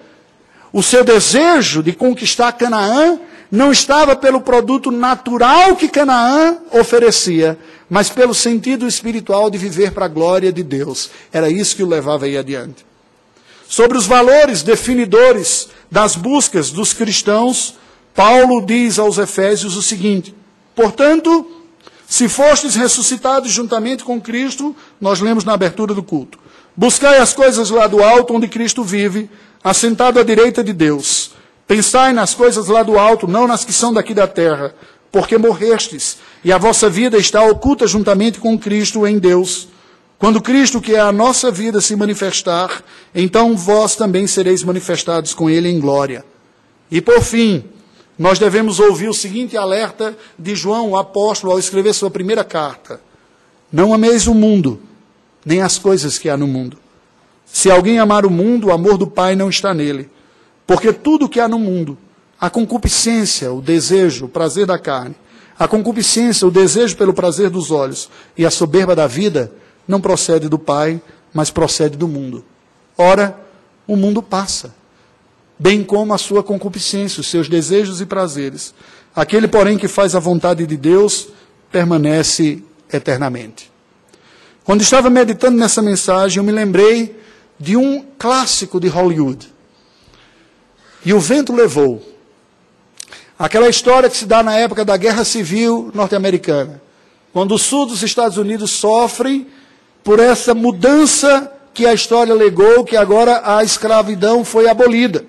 o seu desejo de conquistar Canaã não estava pelo produto natural que Canaã oferecia, mas pelo sentido espiritual de viver para a glória de Deus. Era isso que o levava aí adiante. Sobre os valores definidores das buscas dos cristãos, Paulo diz aos Efésios o seguinte: Portanto, se fostes ressuscitados juntamente com Cristo, nós lemos na abertura do culto. Buscai as coisas lá do alto, onde Cristo vive, assentado à direita de Deus. Pensai nas coisas lá do alto, não nas que são daqui da terra, porque morrestes, e a vossa vida está oculta juntamente com Cristo em Deus. Quando Cristo, que é a nossa vida, se manifestar, então vós também sereis manifestados com Ele em glória. E por fim, nós devemos ouvir o seguinte alerta de João, o apóstolo, ao escrever sua primeira carta: Não ameis o mundo, nem as coisas que há no mundo. Se alguém amar o mundo, o amor do Pai não está nele. Porque tudo que há no mundo, a concupiscência, o desejo, o prazer da carne, a concupiscência, o desejo pelo prazer dos olhos e a soberba da vida, não procede do Pai, mas procede do mundo. Ora, o mundo passa bem como a sua concupiscência, os seus desejos e prazeres. Aquele, porém, que faz a vontade de Deus, permanece eternamente. Quando estava meditando nessa mensagem, eu me lembrei de um clássico de Hollywood, e o vento levou. Aquela história que se dá na época da Guerra Civil norte-americana, quando o sul dos Estados Unidos sofre por essa mudança que a história legou, que agora a escravidão foi abolida.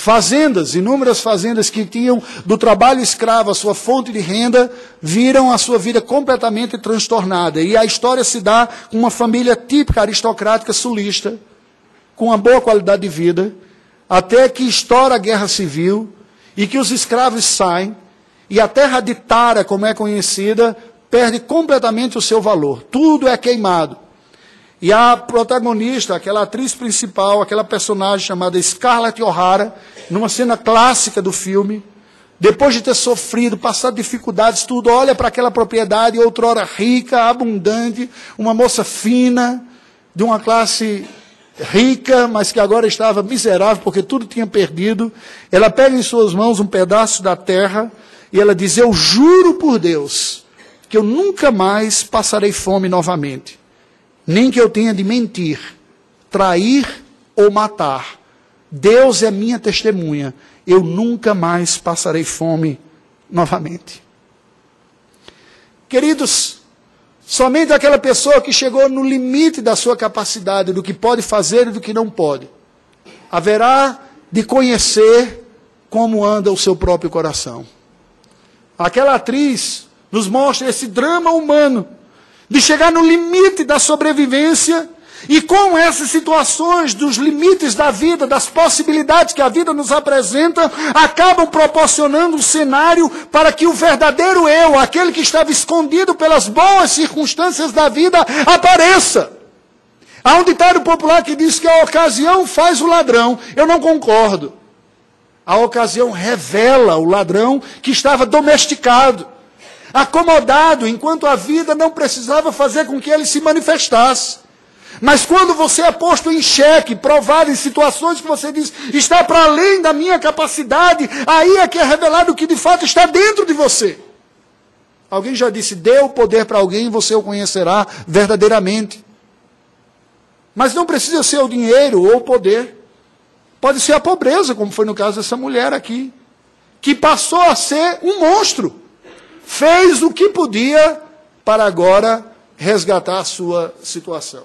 Fazendas, inúmeras fazendas que tinham do trabalho escravo a sua fonte de renda, viram a sua vida completamente transtornada. E a história se dá com uma família típica aristocrática sulista, com uma boa qualidade de vida, até que estoura a guerra civil e que os escravos saem, e a terra de Tara, como é conhecida, perde completamente o seu valor. Tudo é queimado. E a protagonista, aquela atriz principal, aquela personagem chamada Scarlett O'Hara, numa cena clássica do filme, depois de ter sofrido, passado dificuldades, tudo, olha para aquela propriedade, outrora rica, abundante, uma moça fina, de uma classe rica, mas que agora estava miserável porque tudo tinha perdido. Ela pega em suas mãos um pedaço da terra e ela diz: Eu juro por Deus que eu nunca mais passarei fome novamente, nem que eu tenha de mentir, trair ou matar. Deus é minha testemunha, eu nunca mais passarei fome novamente. Queridos, Somente aquela pessoa que chegou no limite da sua capacidade, do que pode fazer e do que não pode, haverá de conhecer como anda o seu próprio coração. Aquela atriz nos mostra esse drama humano de chegar no limite da sobrevivência e com essas situações dos limites da vida, das possibilidades que a vida nos apresenta, acabam proporcionando um cenário para que o verdadeiro eu, aquele que estava escondido pelas boas circunstâncias da vida, apareça. Há um ditado popular que diz que a ocasião faz o ladrão. Eu não concordo. A ocasião revela o ladrão que estava domesticado, acomodado, enquanto a vida não precisava fazer com que ele se manifestasse. Mas quando você é posto em xeque, provado em situações que você diz está para além da minha capacidade, aí é que é revelado o que de fato está dentro de você. Alguém já disse: dê o poder para alguém e você o conhecerá verdadeiramente. Mas não precisa ser o dinheiro ou o poder. Pode ser a pobreza, como foi no caso dessa mulher aqui, que passou a ser um monstro. Fez o que podia para agora resgatar a sua situação.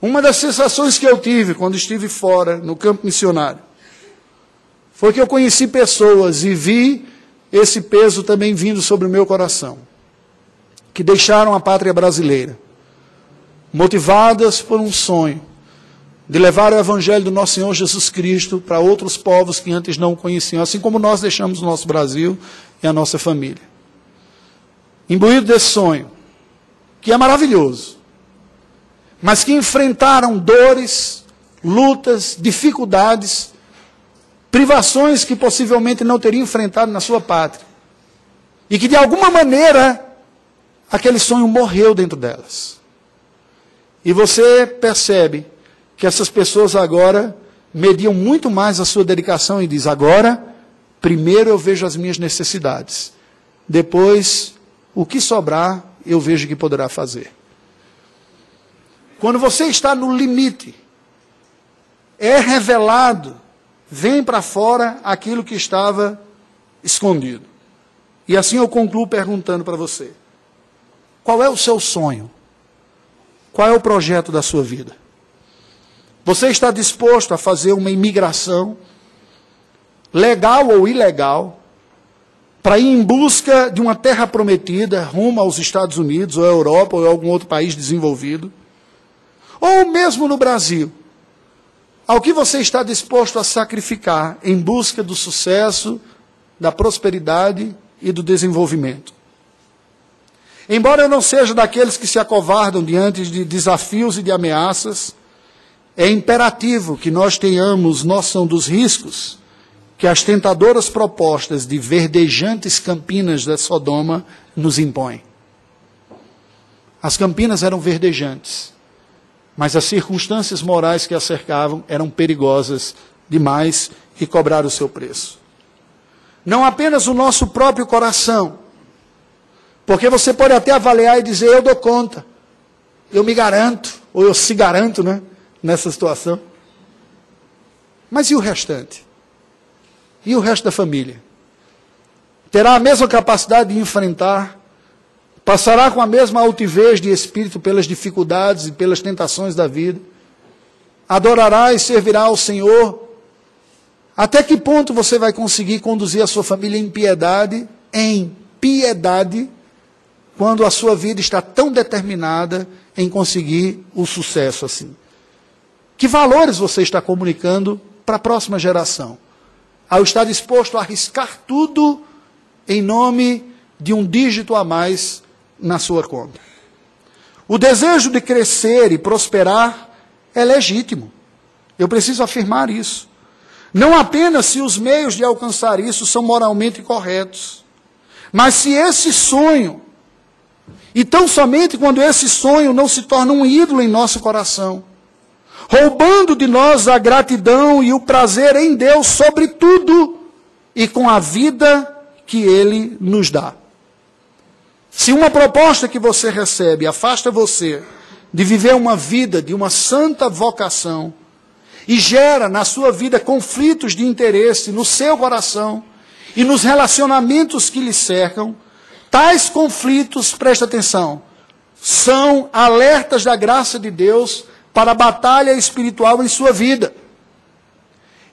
Uma das sensações que eu tive quando estive fora, no campo missionário, foi que eu conheci pessoas e vi esse peso também vindo sobre o meu coração, que deixaram a pátria brasileira, motivadas por um sonho de levar o evangelho do nosso Senhor Jesus Cristo para outros povos que antes não o conheciam, assim como nós deixamos o nosso Brasil e a nossa família. Imbuído desse sonho, que é maravilhoso, mas que enfrentaram dores, lutas, dificuldades, privações que possivelmente não teriam enfrentado na sua pátria. E que de alguma maneira aquele sonho morreu dentro delas. E você percebe que essas pessoas agora mediam muito mais a sua dedicação e diz: agora, primeiro eu vejo as minhas necessidades, depois o que sobrar eu vejo que poderá fazer. Quando você está no limite, é revelado, vem para fora aquilo que estava escondido. E assim eu concluo perguntando para você: qual é o seu sonho? Qual é o projeto da sua vida? Você está disposto a fazer uma imigração, legal ou ilegal, para ir em busca de uma terra prometida rumo aos Estados Unidos, ou à Europa, ou a algum outro país desenvolvido? ou mesmo no Brasil, ao que você está disposto a sacrificar em busca do sucesso, da prosperidade e do desenvolvimento. Embora eu não seja daqueles que se acovardam diante de desafios e de ameaças, é imperativo que nós tenhamos noção dos riscos que as tentadoras propostas de verdejantes campinas da Sodoma nos impõem. As campinas eram verdejantes mas as circunstâncias morais que a cercavam eram perigosas demais e cobraram o seu preço. Não apenas o nosso próprio coração, porque você pode até avaliar e dizer: eu dou conta, eu me garanto, ou eu se garanto né, nessa situação. Mas e o restante? E o resto da família? Terá a mesma capacidade de enfrentar? Passará com a mesma altivez de espírito pelas dificuldades e pelas tentações da vida? Adorará e servirá ao Senhor? Até que ponto você vai conseguir conduzir a sua família em piedade, em piedade, quando a sua vida está tão determinada em conseguir o sucesso assim? Que valores você está comunicando para a próxima geração? Ao estar disposto a arriscar tudo em nome de um dígito a mais na sua conta. O desejo de crescer e prosperar é legítimo. Eu preciso afirmar isso. Não apenas se os meios de alcançar isso são moralmente corretos, mas se esse sonho, e tão somente quando esse sonho não se torna um ídolo em nosso coração, roubando de nós a gratidão e o prazer em Deus sobre tudo e com a vida que Ele nos dá. Se uma proposta que você recebe afasta você de viver uma vida de uma santa vocação e gera na sua vida conflitos de interesse no seu coração e nos relacionamentos que lhe cercam, tais conflitos, presta atenção, são alertas da graça de Deus para a batalha espiritual em sua vida.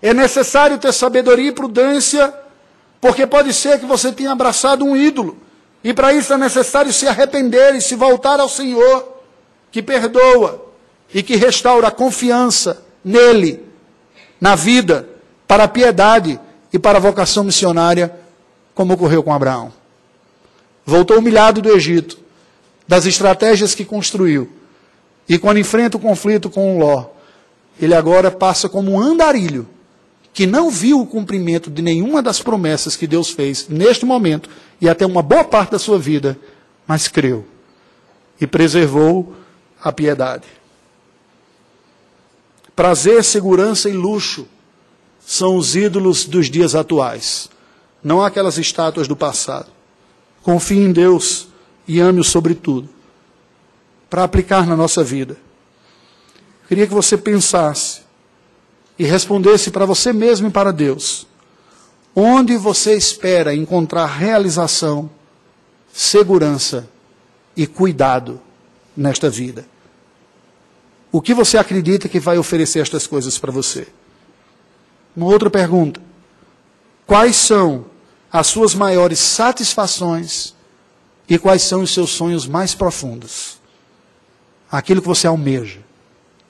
É necessário ter sabedoria e prudência, porque pode ser que você tenha abraçado um ídolo e para isso é necessário se arrepender e se voltar ao Senhor, que perdoa e que restaura a confiança nele, na vida, para a piedade e para a vocação missionária, como ocorreu com Abraão. Voltou humilhado do Egito, das estratégias que construiu, e quando enfrenta o conflito com o Ló, ele agora passa como um andarilho que não viu o cumprimento de nenhuma das promessas que Deus fez neste momento e até uma boa parte da sua vida, mas creu e preservou a piedade. Prazer, segurança e luxo são os ídolos dos dias atuais, não aquelas estátuas do passado. Confie em Deus e ame-o sobre tudo, para aplicar na nossa vida. Queria que você pensasse e respondesse para você mesmo e para Deus: onde você espera encontrar realização, segurança e cuidado nesta vida? O que você acredita que vai oferecer estas coisas para você? Uma outra pergunta: quais são as suas maiores satisfações e quais são os seus sonhos mais profundos? Aquilo que você almeja,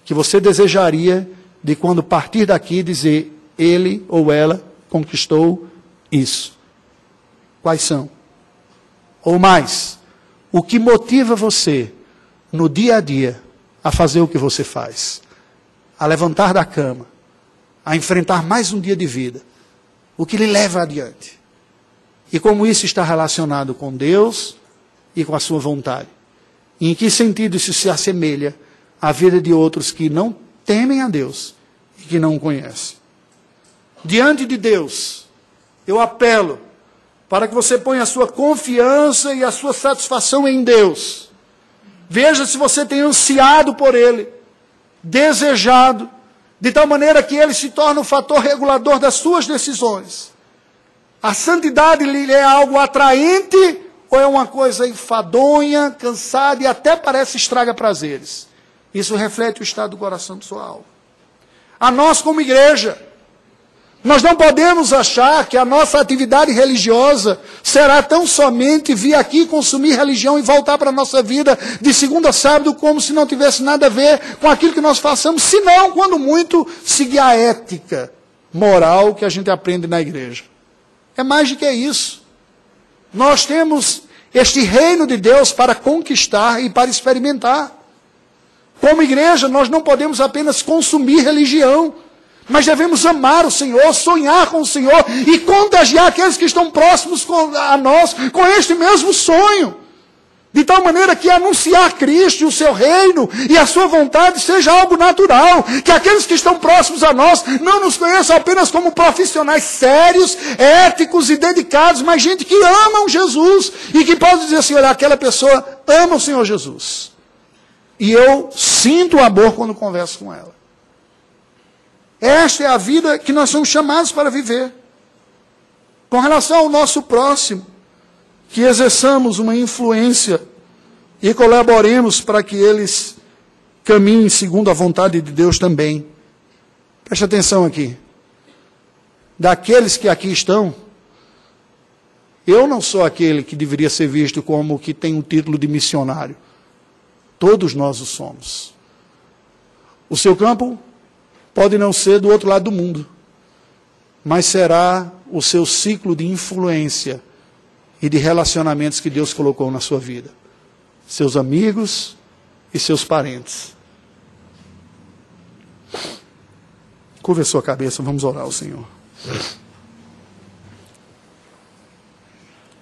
que você desejaria de quando partir daqui dizer ele ou ela conquistou isso. Quais são? Ou mais, o que motiva você no dia a dia a fazer o que você faz? A levantar da cama, a enfrentar mais um dia de vida. O que lhe leva adiante? E como isso está relacionado com Deus e com a sua vontade? Em que sentido isso se assemelha à vida de outros que não temem a Deus e que não o conhecem. Diante de Deus, eu apelo para que você ponha a sua confiança e a sua satisfação em Deus. Veja se você tem ansiado por Ele, desejado, de tal maneira que Ele se torna o fator regulador das suas decisões. A santidade lhe é algo atraente ou é uma coisa enfadonha, cansada e até parece estraga prazeres? Isso reflete o estado do coração de sua alma. A nós, como igreja, nós não podemos achar que a nossa atividade religiosa será tão somente vir aqui consumir religião e voltar para a nossa vida de segunda a sábado como se não tivesse nada a ver com aquilo que nós façamos, senão, quando muito, seguir a ética moral que a gente aprende na igreja. É mais do que isso. Nós temos este reino de Deus para conquistar e para experimentar. Como igreja, nós não podemos apenas consumir religião, mas devemos amar o Senhor, sonhar com o Senhor e contagiar aqueles que estão próximos a nós com este mesmo sonho. De tal maneira que anunciar Cristo e o seu reino e a sua vontade seja algo natural. Que aqueles que estão próximos a nós não nos conheçam apenas como profissionais sérios, éticos e dedicados, mas gente que ama Jesus e que pode dizer assim: olha, aquela pessoa ama o Senhor Jesus. E eu sinto o amor quando converso com ela. Esta é a vida que nós somos chamados para viver. Com relação ao nosso próximo, que exerçamos uma influência e colaboremos para que eles caminhem segundo a vontade de Deus também. Preste atenção aqui. Daqueles que aqui estão, eu não sou aquele que deveria ser visto como que tem um título de missionário. Todos nós o somos. O seu campo pode não ser do outro lado do mundo, mas será o seu ciclo de influência e de relacionamentos que Deus colocou na sua vida. Seus amigos e seus parentes. Curva a sua cabeça, vamos orar ao Senhor.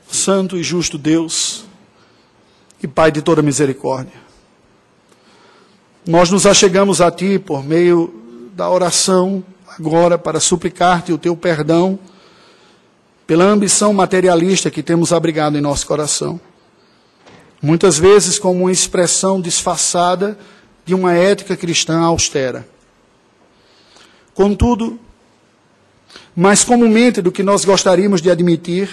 Santo e justo Deus e Pai de toda misericórdia. Nós nos achegamos a Ti por meio da oração agora para suplicar-te o Teu perdão pela ambição materialista que temos abrigado em nosso coração. Muitas vezes como uma expressão disfarçada de uma ética cristã austera. Contudo, mais comumente do que nós gostaríamos de admitir,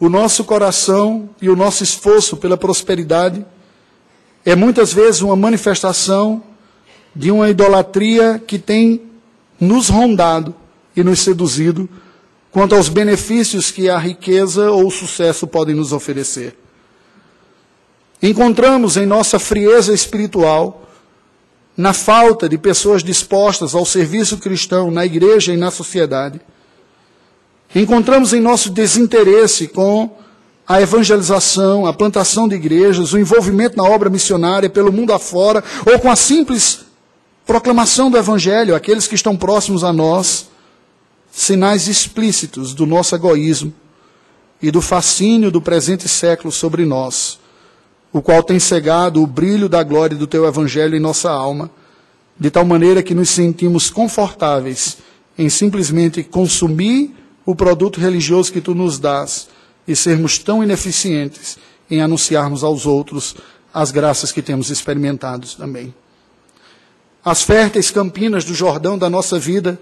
o nosso coração e o nosso esforço pela prosperidade é muitas vezes uma manifestação de uma idolatria que tem nos rondado e nos seduzido quanto aos benefícios que a riqueza ou o sucesso podem nos oferecer. Encontramos em nossa frieza espiritual, na falta de pessoas dispostas ao serviço cristão na igreja e na sociedade, Encontramos em nosso desinteresse com a evangelização, a plantação de igrejas, o envolvimento na obra missionária pelo mundo afora, ou com a simples proclamação do Evangelho, aqueles que estão próximos a nós, sinais explícitos do nosso egoísmo e do fascínio do presente século sobre nós, o qual tem cegado o brilho da glória do teu Evangelho em nossa alma, de tal maneira que nos sentimos confortáveis em simplesmente consumir o produto religioso que tu nos dás e sermos tão ineficientes em anunciarmos aos outros as graças que temos experimentado também. As férteis campinas do Jordão da nossa vida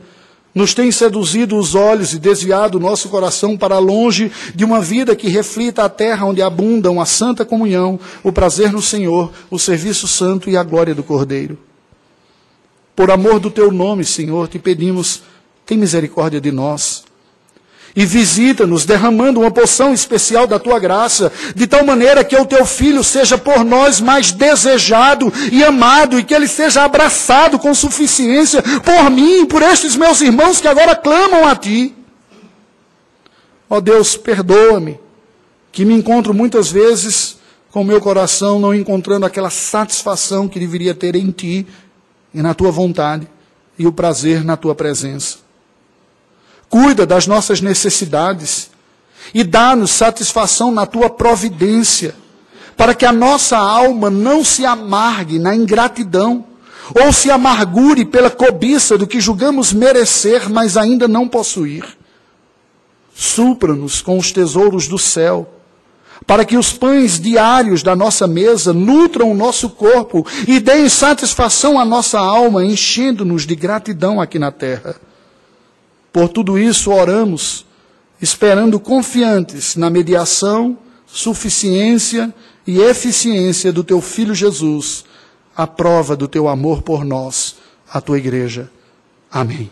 nos têm seduzido os olhos e desviado o nosso coração para longe de uma vida que reflita a terra onde abundam a santa comunhão, o prazer no Senhor, o serviço santo e a glória do Cordeiro. Por amor do teu nome, Senhor, te pedimos, tem misericórdia de nós e visita-nos, derramando uma poção especial da tua graça, de tal maneira que o teu filho seja por nós mais desejado e amado, e que ele seja abraçado com suficiência por mim e por estes meus irmãos que agora clamam a ti. Ó oh Deus, perdoa-me, que me encontro muitas vezes com o meu coração não encontrando aquela satisfação que deveria ter em ti e na tua vontade, e o prazer na tua presença cuida das nossas necessidades e dá-nos satisfação na tua providência, para que a nossa alma não se amargue na ingratidão ou se amargure pela cobiça do que julgamos merecer, mas ainda não possuir. Supra-nos com os tesouros do céu, para que os pães diários da nossa mesa nutram o nosso corpo e deem satisfação à nossa alma, enchendo-nos de gratidão aqui na terra. Por tudo isso, oramos, esperando confiantes na mediação, suficiência e eficiência do teu Filho Jesus, a prova do teu amor por nós, a tua igreja. Amém.